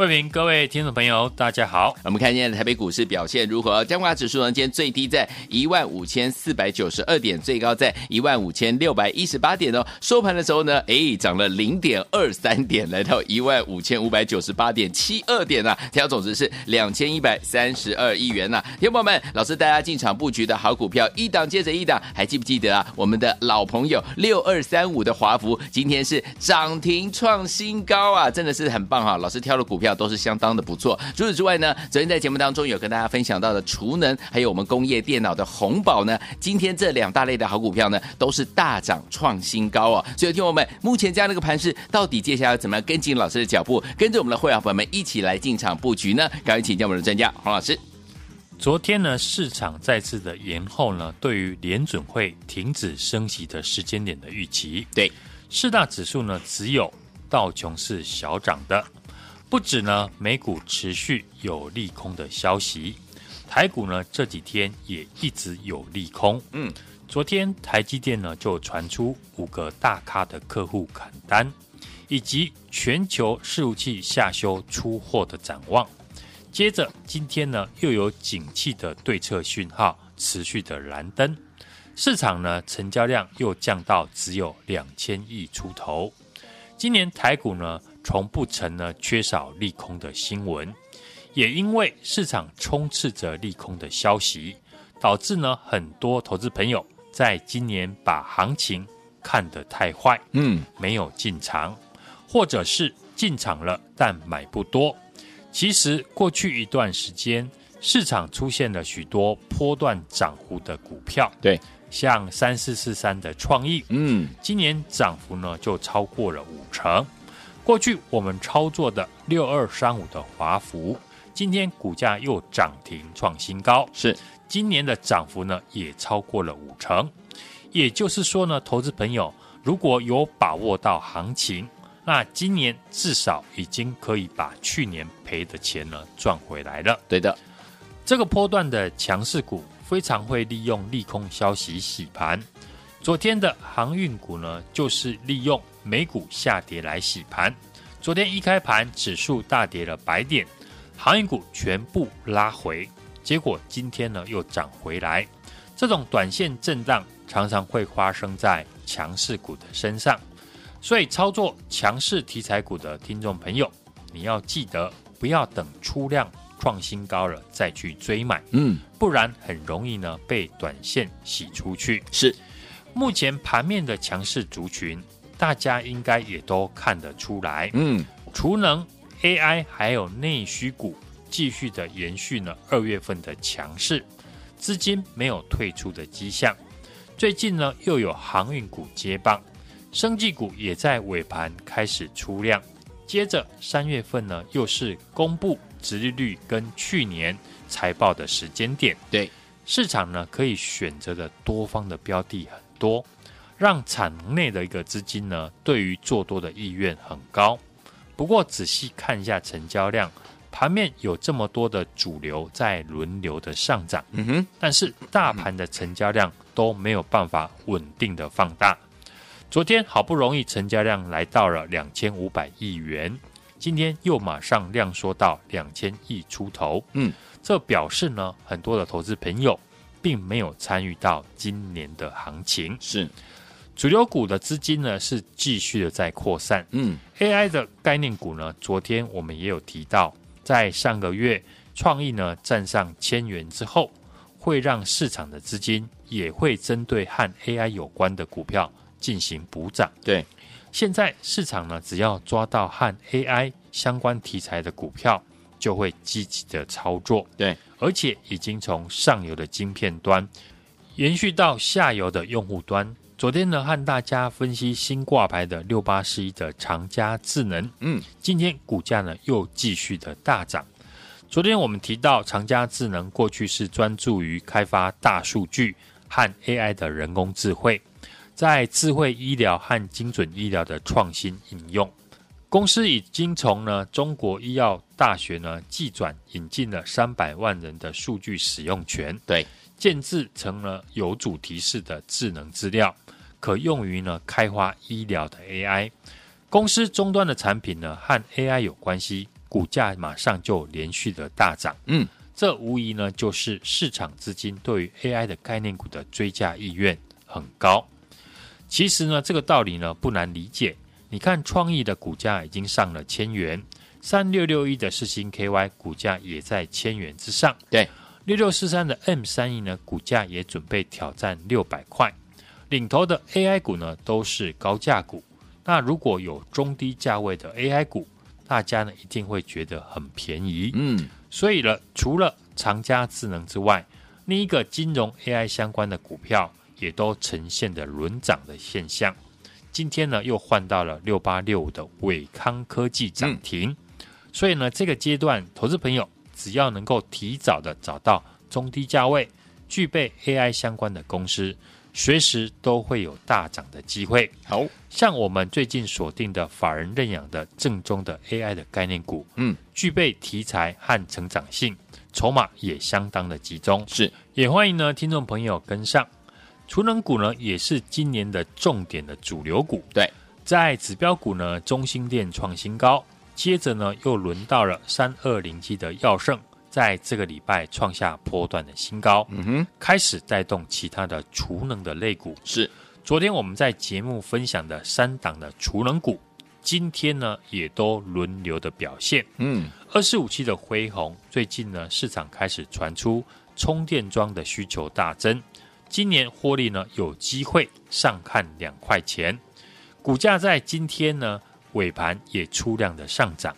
慧平，各位听众朋友，大家好。我们看今天的台北股市表现如何？加权指数呢？今天最低在一万五千四百九十二点，最高在一万五千六百一十八点哦。收盘的时候呢，哎，涨了零点二三点，来到一万五千五百九十八点七二点啊。成交总值是两千一百三十二亿元呐、啊。听众友们，老师带大家进场布局的好股票，一档接着一档，还记不记得啊？我们的老朋友六二三五的华孚，今天是涨停创新高啊，真的是很棒哈、老师挑的股票。都是相当的不错。除此之外呢，昨天在节目当中有跟大家分享到的储能，还有我们工业电脑的红宝呢，今天这两大类的好股票呢，都是大涨创新高哦。所以听我们目前这样的一个盘势，到底接下来要怎么样跟紧老师的脚步，跟着我们的会员朋友们一起来进场布局呢？赶快请教我们的专家黄老师。昨天呢，市场再次的延后呢，对于联准会停止升息的时间点的预期。对，四大指数呢，只有道琼是小涨的。不止呢，美股持续有利空的消息，台股呢这几天也一直有利空。嗯，昨天台积电呢就传出五个大咖的客户砍单，以及全球伺服器下修出货的展望。接着今天呢又有景气的对策讯号持续的蓝灯，市场呢成交量又降到只有两千亿出头。今年台股呢，从不曾呢缺少利空的新闻，也因为市场充斥着利空的消息，导致呢很多投资朋友在今年把行情看得太坏，嗯，没有进场，或者是进场了但买不多。其实过去一段时间，市场出现了许多波段涨幅的股票，对，像三四四三的创意，嗯，今年涨幅呢就超过了五成。过去我们操作的六二三五的华孚，今天股价又涨停创新高，是今年的涨幅呢也超过了五成。也就是说呢，投资朋友如果有把握到行情，那今年至少已经可以把去年赔的钱呢赚回来了。对的，这个波段的强势股非常会利用利空消息洗盘。昨天的航运股呢，就是利用。美股下跌来洗盘，昨天一开盘指数大跌了百点，航运股全部拉回，结果今天呢又涨回来。这种短线震荡常常会发生在强势股的身上，所以操作强势题材股的听众朋友，你要记得不要等出量创新高了再去追买，嗯，不然很容易呢被短线洗出去。是，目前盘面的强势族群。大家应该也都看得出来，嗯，储能、AI 还有内需股继续的延续呢，二月份的强势，资金没有退出的迹象。最近呢，又有航运股接棒，生技股也在尾盘开始出量。接着三月份呢，又是公布殖利率跟去年财报的时间点，对市场呢可以选择的多方的标的很多。让产能内的一个资金呢，对于做多的意愿很高。不过仔细看一下成交量，盘面有这么多的主流在轮流的上涨，嗯哼，但是大盘的成交量都没有办法稳定的放大。昨天好不容易成交量来到了两千五百亿元，今天又马上量缩到两千亿出头，嗯，这表示呢，很多的投资朋友并没有参与到今年的行情，是。主流股的资金呢是继续的在扩散，嗯，AI 的概念股呢，昨天我们也有提到，在上个月创意呢站上千元之后，会让市场的资金也会针对和 AI 有关的股票进行补涨。对，现在市场呢只要抓到和 AI 相关题材的股票，就会积极的操作。对，而且已经从上游的晶片端。延续到下游的用户端，昨天呢和大家分析新挂牌的六八四一的长佳智能，嗯，今天股价呢又继续的大涨。昨天我们提到长佳智能过去是专注于开发大数据和 AI 的人工智慧，在智慧医疗和精准医疗的创新应用。公司已经从呢中国医药大学呢技转引进了三百万人的数据使用权，对，建制成了有主题式的智能资料，可用于呢开发医疗的 AI。公司终端的产品呢和 AI 有关系，股价马上就连续的大涨。嗯，这无疑呢就是市场资金对于 AI 的概念股的追加意愿很高。其实呢这个道理呢不难理解。你看，创意的股价已经上了千元，三六六一的世星 KY 股价也在千元之上。对，六六四三的 M 三 E 呢，股价也准备挑战六百块。领头的 AI 股呢，都是高价股。那如果有中低价位的 AI 股，大家呢一定会觉得很便宜。嗯，所以呢，除了长佳智能之外，另一个金融 AI 相关的股票也都呈现的轮涨的现象。今天呢，又换到了六八六五的伟康科技涨停，嗯、所以呢，这个阶段投资朋友只要能够提早的找到中低价位、具备 AI 相关的公司，随时都会有大涨的机会。好像我们最近锁定的法人认养的正宗的 AI 的概念股，嗯，具备题材和成长性，筹码也相当的集中，是，也欢迎呢听众朋友跟上。储能股呢，也是今年的重点的主流股。对，在指标股呢，中心电创新高，接着呢，又轮到了三二零七的耀盛，在这个礼拜创下波段的新高。嗯哼，开始带动其他的储能的类股。是，昨天我们在节目分享的三档的储能股，今天呢，也都轮流的表现。嗯，二四五七的辉宏，最近呢，市场开始传出充电桩的需求大增。今年获利呢，有机会上看两块钱，股价在今天呢，尾盘也出量的上涨。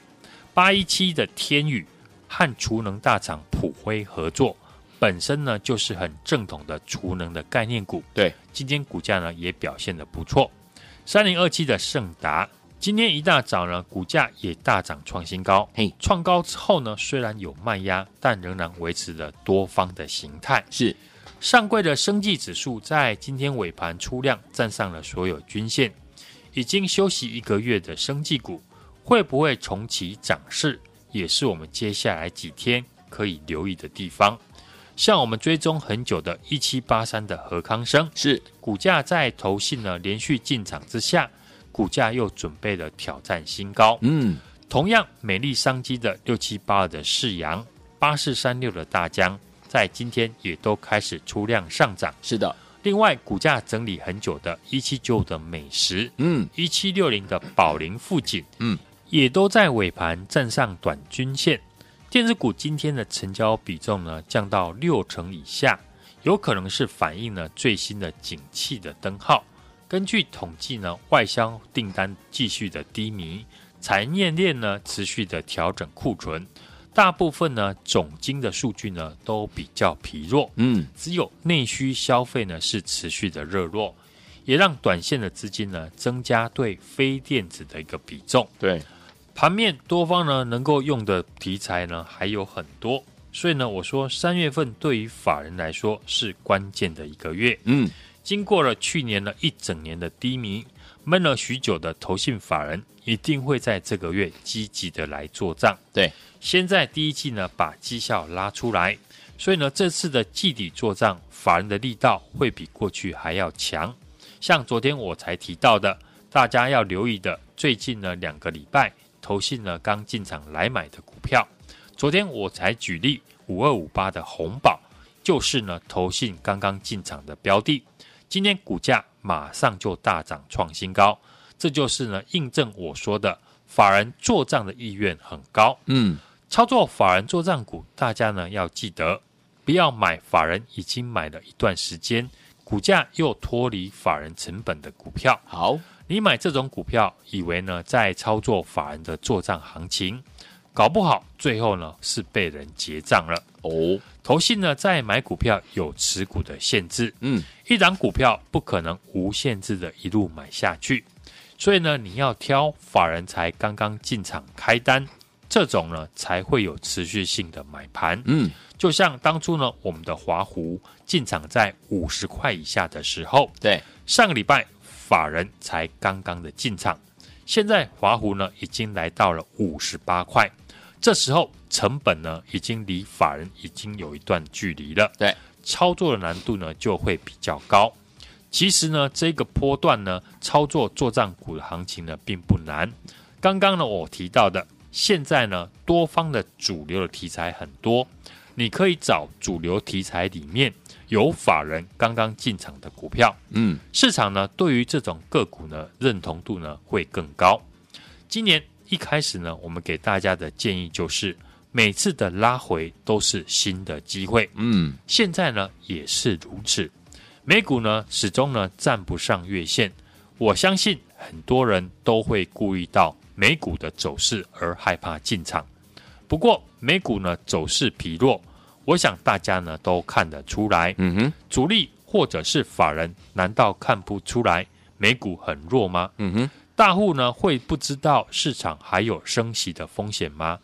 八一七的天宇和储能大厂普辉合作，本身呢就是很正统的储能的概念股。对，今天股价呢也表现的不错。三零二七的盛达今天一大早呢，股价也大涨创新高。嘿，创高之后呢，虽然有卖压，但仍然维持着多方的形态。是。上柜的生技指数在今天尾盘出量，站上了所有均线。已经休息一个月的生技股，会不会重启涨势，也是我们接下来几天可以留意的地方。像我们追踪很久的一七八三的何康生，是股价在投信呢连续进场之下，股价又准备了挑战新高。嗯，同样美丽商机的六七八二的世阳，八四三六的大江。在今天也都开始出量上涨，是的。另外，股价整理很久的一七九五的美食，嗯，一七六零的宝林富锦，嗯，也都在尾盘站上短均线。电子股今天的成交比重呢降到六成以下，有可能是反映了最新的景气的灯号。根据统计呢，外销订单继续的低迷，产业链呢持续的调整库存。大部分呢，总金的数据呢都比较疲弱，嗯，只有内需消费呢是持续的热络，也让短线的资金呢增加对非电子的一个比重。对，盘面多方呢能够用的题材呢还有很多，所以呢我说三月份对于法人来说是关键的一个月。嗯，经过了去年的一整年的低迷，闷了许久的投信法人一定会在这个月积极的来做账。对。先在第一季呢把绩效拉出来，所以呢这次的季底做账，法人的力道会比过去还要强。像昨天我才提到的，大家要留意的，最近呢两个礼拜投信呢刚进场来买的股票，昨天我才举例五二五八的红宝，就是呢投信刚刚进场的标的，今天股价马上就大涨创新高，这就是呢印证我说的，法人做账的意愿很高。嗯。操作法人做账股，大家呢要记得，不要买法人已经买了一段时间，股价又脱离法人成本的股票。好，你买这种股票，以为呢在操作法人的做账行情，搞不好最后呢是被人结账了。哦。投信呢在买股票有持股的限制，嗯，一档股票不可能无限制的一路买下去，所以呢你要挑法人才刚刚进场开单，这种呢才会有持续性的买盘，嗯，就像当初呢我们的华湖进场在五十块以下的时候，对，上个礼拜法人才刚刚的进场。现在华湖呢已经来到了五十八块，这时候成本呢已经离法人已经有一段距离了，对，操作的难度呢就会比较高。其实呢这个波段呢操作作账股的行情呢并不难。刚刚呢我提到的，现在呢多方的主流的题材很多，你可以找主流题材里面。有法人刚刚进场的股票，嗯，市场呢对于这种个股呢认同度呢会更高。今年一开始呢，我们给大家的建议就是，每次的拉回都是新的机会，嗯，现在呢也是如此。美股呢始终呢站不上月线，我相信很多人都会顾虑到美股的走势而害怕进场。不过美股呢走势疲弱。我想大家呢都看得出来，嗯哼，主力或者是法人，难道看不出来美股很弱吗？嗯哼，大户呢会不知道市场还有升息的风险吗？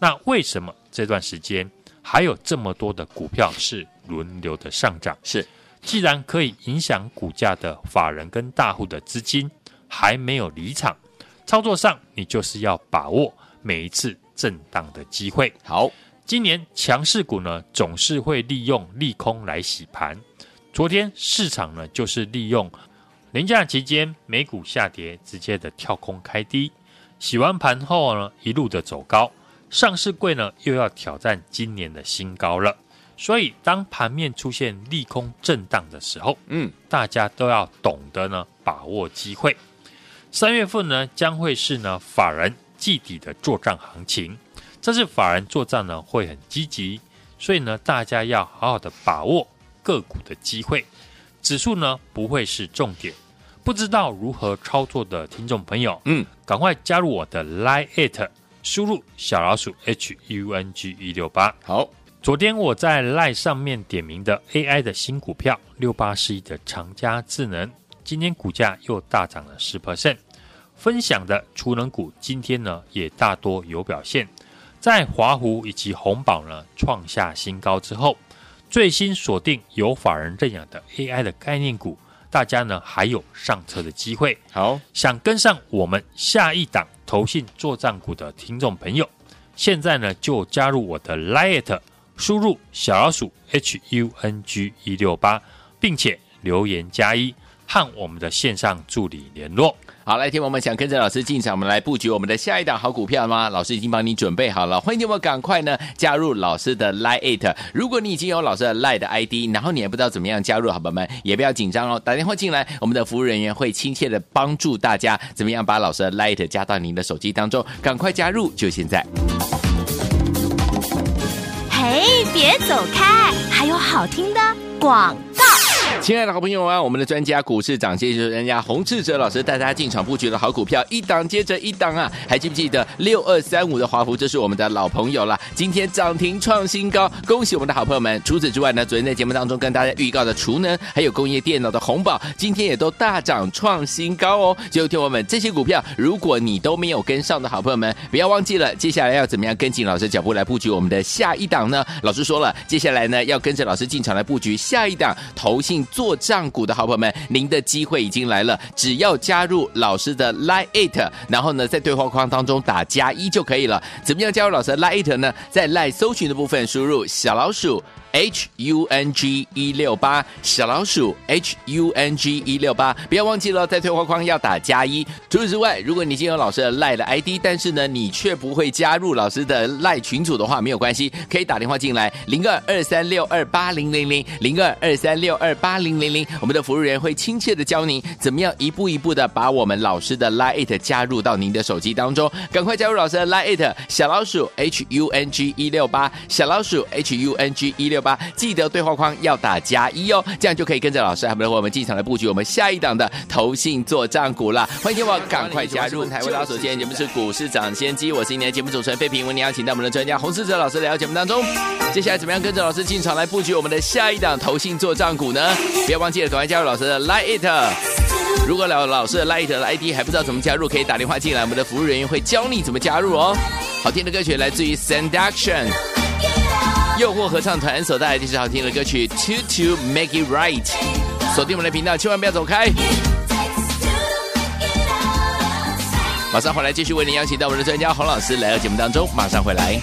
那为什么这段时间还有这么多的股票是轮流的上涨？是，既然可以影响股价的法人跟大户的资金还没有离场，操作上你就是要把握每一次震荡的机会。好。今年强势股呢，总是会利用利空来洗盘。昨天市场呢，就是利用连假期间美股下跌，直接的跳空开低，洗完盘后呢，一路的走高。上市柜呢，又要挑战今年的新高了。所以，当盘面出现利空震荡的时候，嗯，大家都要懂得呢，把握机会。三月份呢，将会是呢法人季底的作帐行情。这次法人作帐呢会很积极，所以呢大家要好好的把握个股的机会，指数呢不会是重点。不知道如何操作的听众朋友，嗯，赶快加入我的 Line it，输入小老鼠 H U N G 一六八。好，昨天我在 Line 上面点名的 AI 的新股票六八四一的长佳智能，今天股价又大涨了十 percent。分享的储能股今天呢也大多有表现。在华湖以及红宝呢创下新高之后，最新锁定有法人认养的 AI 的概念股，大家呢还有上车的机会。好，想跟上我们下一档投信作帐股的听众朋友，现在呢就加入我的 liet，输入小老鼠 HUNG 一六八，并且留言加一，和我们的线上助理联络。好，来，听我们想跟着老师进场，我们来布局我们的下一档好股票吗？老师已经帮你准备好了，欢迎你们赶快呢加入老师的 Line。如果你已经有老师的 Line 的 ID，然后你也不知道怎么样加入，好朋友们也不要紧张哦，打电话进来，我们的服务人员会亲切的帮助大家怎么样把老师的 Line 加到您的手机当中，赶快加入，就现在。嘿，别走开，还有好听的广告。亲爱的好朋友啊，我们的专家股市长，接着人家洪志哲老师带大家进场布局的好股票，一档接着一档啊！还记不记得六二三五的华孚？这是我们的老朋友了，今天涨停创新高，恭喜我们的好朋友们！除此之外呢，昨天在节目当中跟大家预告的储能，还有工业电脑的红宝，今天也都大涨创新高哦！就听我们这些股票，如果你都没有跟上的好朋友们，不要忘记了，接下来要怎么样跟紧老师脚步来布局我们的下一档呢？老师说了，接下来呢要跟着老师进场来布局下一档投信。做账股的好朋友们，您的机会已经来了，只要加入老师的 Line It，然后呢，在对话框当中打加一就可以了。怎么样加入老师的 Line It 呢？在 Line 搜寻的部分输入小老鼠。H U N G 一六八小老鼠 H U N G 一六八，不要忘记了，在对话框要打加一。除此之外，如果你已经有老师的赖的 ID，但是呢，你却不会加入老师的赖群组的话，没有关系，可以打电话进来零二二三六二八零零零零二二三六二八零零零，我们的服务员会亲切的教您怎么样一步一步的把我们老师的 Line 加入到您的手机当中，赶快加入老师的 Line 小老鼠 H U N G 一六八小老鼠 H U N G 一六。六八，记得对话框要打加一哦，这样就可以跟着老师还有我们进场来布局我们下一档的投信做账股了。欢迎听我赶快加入台湾老手，今天节目是股市涨先机，我是今天的节目主持人费平，为您邀请到我们的专家洪士哲老师来到节目当中。接下来怎么样跟着老师进场来布局我们的下一档投信做账股呢？不要忘记了，赶快加入老师的 Line It。如果老老师的 Light 的 ID 还不知道怎么加入，可以打电话进来，我们的服务人员会教你怎么加入哦。好听的歌曲来自于 Seduction，诱惑合唱团所带来的是好听的歌曲 Two to Make It Right。锁定我们的频道，千万不要走开。马上回来继续为您邀请到我们的专家洪老师来到节目当中，马上回来。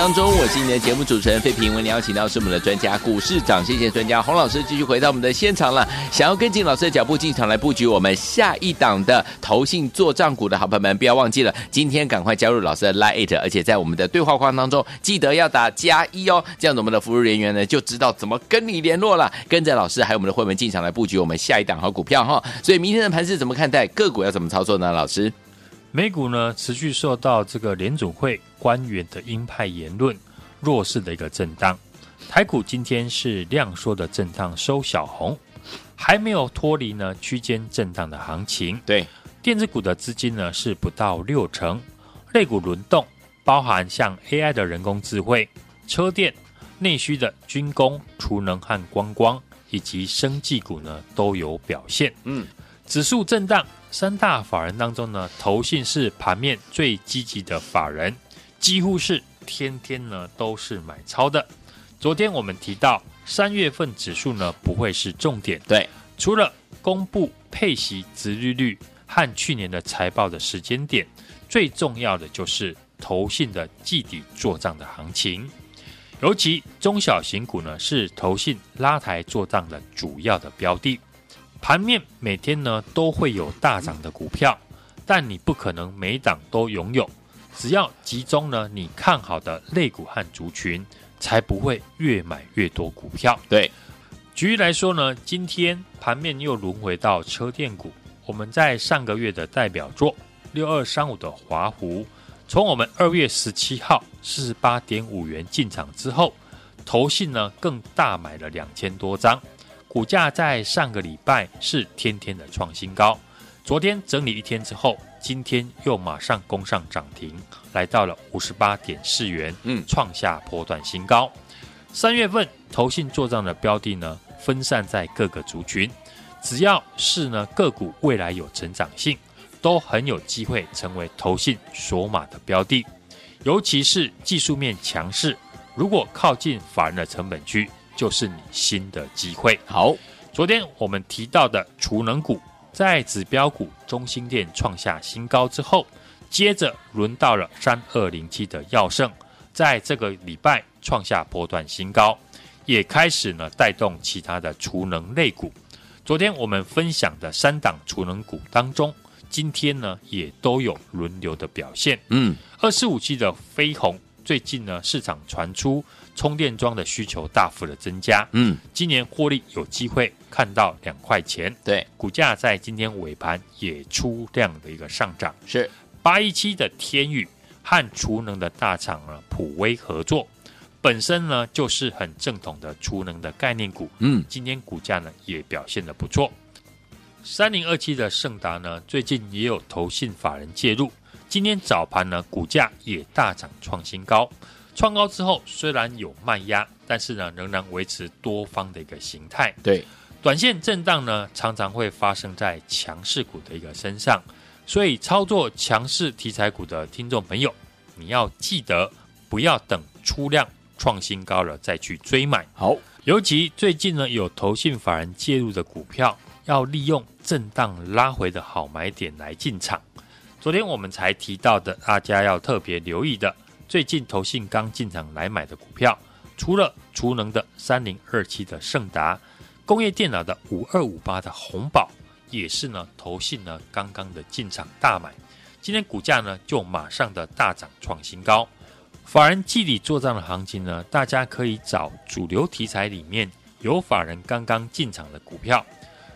当中，我是你的节目主持人费平，为你邀请到是我们的专家，股市长，谢谢专家洪老师，继续回到我们的现场了。想要跟进老师的脚步进场来布局我们下一档的投信做账股的好朋友们，不要忘记了，今天赶快加入老师的 Lite，而且在我们的对话框当中记得要打加一哦，这样子我们的服务人员呢就知道怎么跟你联络了。跟着老师还有我们的会员进场来布局我们下一档好股票哈。所以明天的盘是怎么看待？个股要怎么操作呢？老师？美股呢，持续受到这个联总会官员的鹰派言论弱势的一个震荡，台股今天是量缩的震荡收小红，还没有脱离呢区间震荡的行情。对，电子股的资金呢是不到六成，类股轮动，包含像 AI 的人工智慧、车电、内需的军工、储能和观光，以及生技股呢都有表现。嗯，指数震荡，三大法人当中呢，投信是盘面最积极的法人，几乎是天天呢都是买超的。昨天我们提到，三月份指数呢不会是重点，对，除了公布配息、殖利率和去年的财报的时间点，最重要的就是投信的季底做账的行情，尤其中小型股呢是投信拉抬做账的主要的标的。盘面每天呢都会有大涨的股票，但你不可能每档都拥有，只要集中呢你看好的类股和族群。才不会越买越多股票。对，举例来说呢，今天盘面又轮回到车电股。我们在上个月的代表作六二三五的华湖，从我们二月十七号四十八点五元进场之后，投信呢更大买了两千多张，股价在上个礼拜是天天的创新高。昨天整理一天之后，今天又马上攻上涨停，来到了五十八点四元，嗯，创下波段新高。三月份投信做账的标的呢，分散在各个族群，只要是呢个股未来有成长性，都很有机会成为投信锁码的标的。尤其是技术面强势，如果靠近法人的成本区，就是你新的机会。好，昨天我们提到的储能股。在指标股中心店创下新高之后，接着轮到了三二零七的耀盛，在这个礼拜创下波段新高，也开始呢带动其他的储能类股。昨天我们分享的三档储能股当中，今天呢也都有轮流的表现。嗯，二四五七的飞鸿最近呢市场传出。充电桩的需求大幅的增加，嗯，今年获利有机会看到两块钱，对，股价在今天尾盘也出量的一个上涨，是。八一七的天宇和储能的大厂呢普威合作，本身呢就是很正统的储能的概念股，嗯，今天股价呢也表现的不错，三零二七的盛达呢最近也有投信法人介入，今天早盘呢股价也大涨创新高。创高之后，虽然有卖压，但是呢，仍然维持多方的一个形态。对，短线震荡呢，常常会发生在强势股的一个身上。所以，操作强势题材股的听众朋友，你要记得不要等出量创新高了再去追买。好，尤其最近呢，有投信法人介入的股票，要利用震荡拉回的好买点来进场。昨天我们才提到的，大家要特别留意的。最近投信刚进场来买的股票，除了储能的三零二七的盛达，工业电脑的五二五八的红宝，也是呢投信呢刚刚的进场大买，今天股价呢就马上的大涨创新高。法人季底做账的行情呢，大家可以找主流题材里面有法人刚刚进场的股票，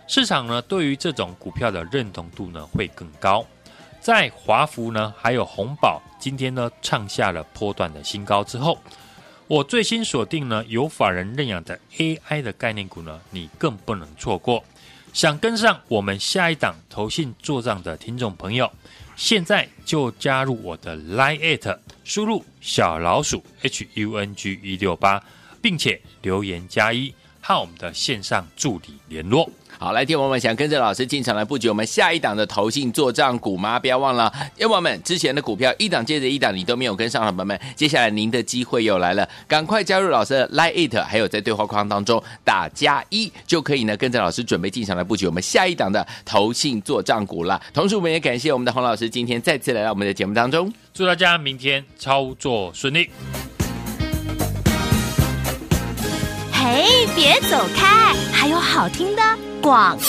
市场呢对于这种股票的认同度呢会更高。在华孚呢，还有红宝，今天呢创下了波段的新高之后，我最新锁定呢有法人认养的 AI 的概念股呢，你更不能错过。想跟上我们下一档投信做账的听众朋友，现在就加入我的 Line@，输入小老鼠 HUNG 一六八，并且留言加一，和我们的线上助理联络。好，来，听我们想跟着老师进场来布局我们下一档的投信做账股吗？不要忘了，听我们之前的股票一档接着一档，你都没有跟上的朋友们，接下来您的机会又来了，赶快加入老师的 Line It，还有在对话框当中打加一，就可以呢跟着老师准备进场来布局我们下一档的投信做账股了。同时，我们也感谢我们的洪老师今天再次来到我们的节目当中，祝大家明天操作顺利。哎，别走开，还有好听的。广告。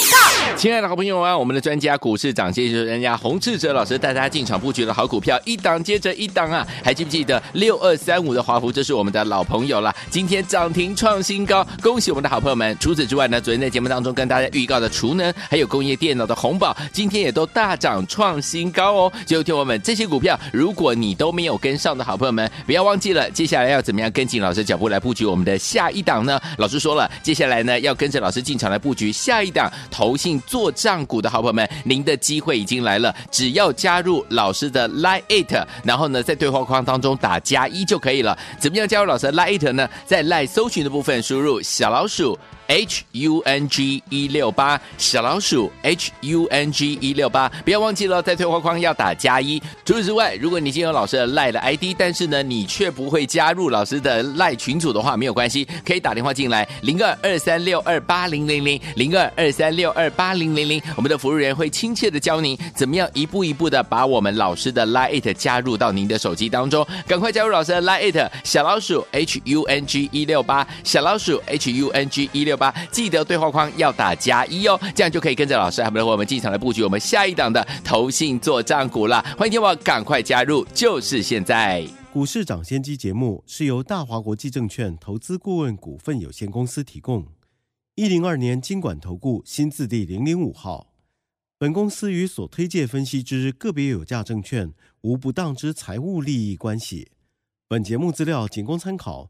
亲爱的好朋友啊，我们的专家股市涨跌就是人家洪志哲老师带大家进场布局的好股票，一档接着一档啊！还记不记得六二三五的华孚？这是我们的老朋友了，今天涨停创新高，恭喜我们的好朋友们！除此之外呢，昨天在节目当中跟大家预告的储能还有工业电脑的红宝，今天也都大涨创新高哦！就听我们这些股票，如果你都没有跟上的好朋友们，不要忘记了，接下来要怎么样跟紧老师脚步来布局我们的下一档呢？老师说了，接下来呢要跟着老师进场来布局下一一档投信。做账股的好朋友们，您的机会已经来了，只要加入老师的 Line It，然后呢，在对话框当中打加一就可以了。怎么样加入老师的 Line It 呢？在 Line 搜寻的部分输入小老鼠。H U N G 一六八小老鼠 H U N G 一六八，不要忘记了，在对话框要打加一。除此之外，如果你已经有老师的赖的 ID，但是呢，你却不会加入老师的赖群组的话，没有关系，可以打电话进来零二二三六二八零零零零二二三六二八零零零，我们的服务员会亲切的教您怎么样一步一步的把我们老师的 Line 加入到您的手机当中，赶快加入老师的 Line 小老鼠 H U N G 一六八小老鼠 H U N G 一六。吧，记得对话框要打加一哦，这样就可以跟着老师，还不能和我们进场来布局我们下一档的投信做账股了。欢迎听我赶快加入，就是现在。股市涨先机节目是由大华国际证券投资顾问股份有限公司提供，一零二年金管投顾新字第零零五号。本公司与所推介分析之个别有价证券无不当之财务利益关系。本节目资料仅供参考。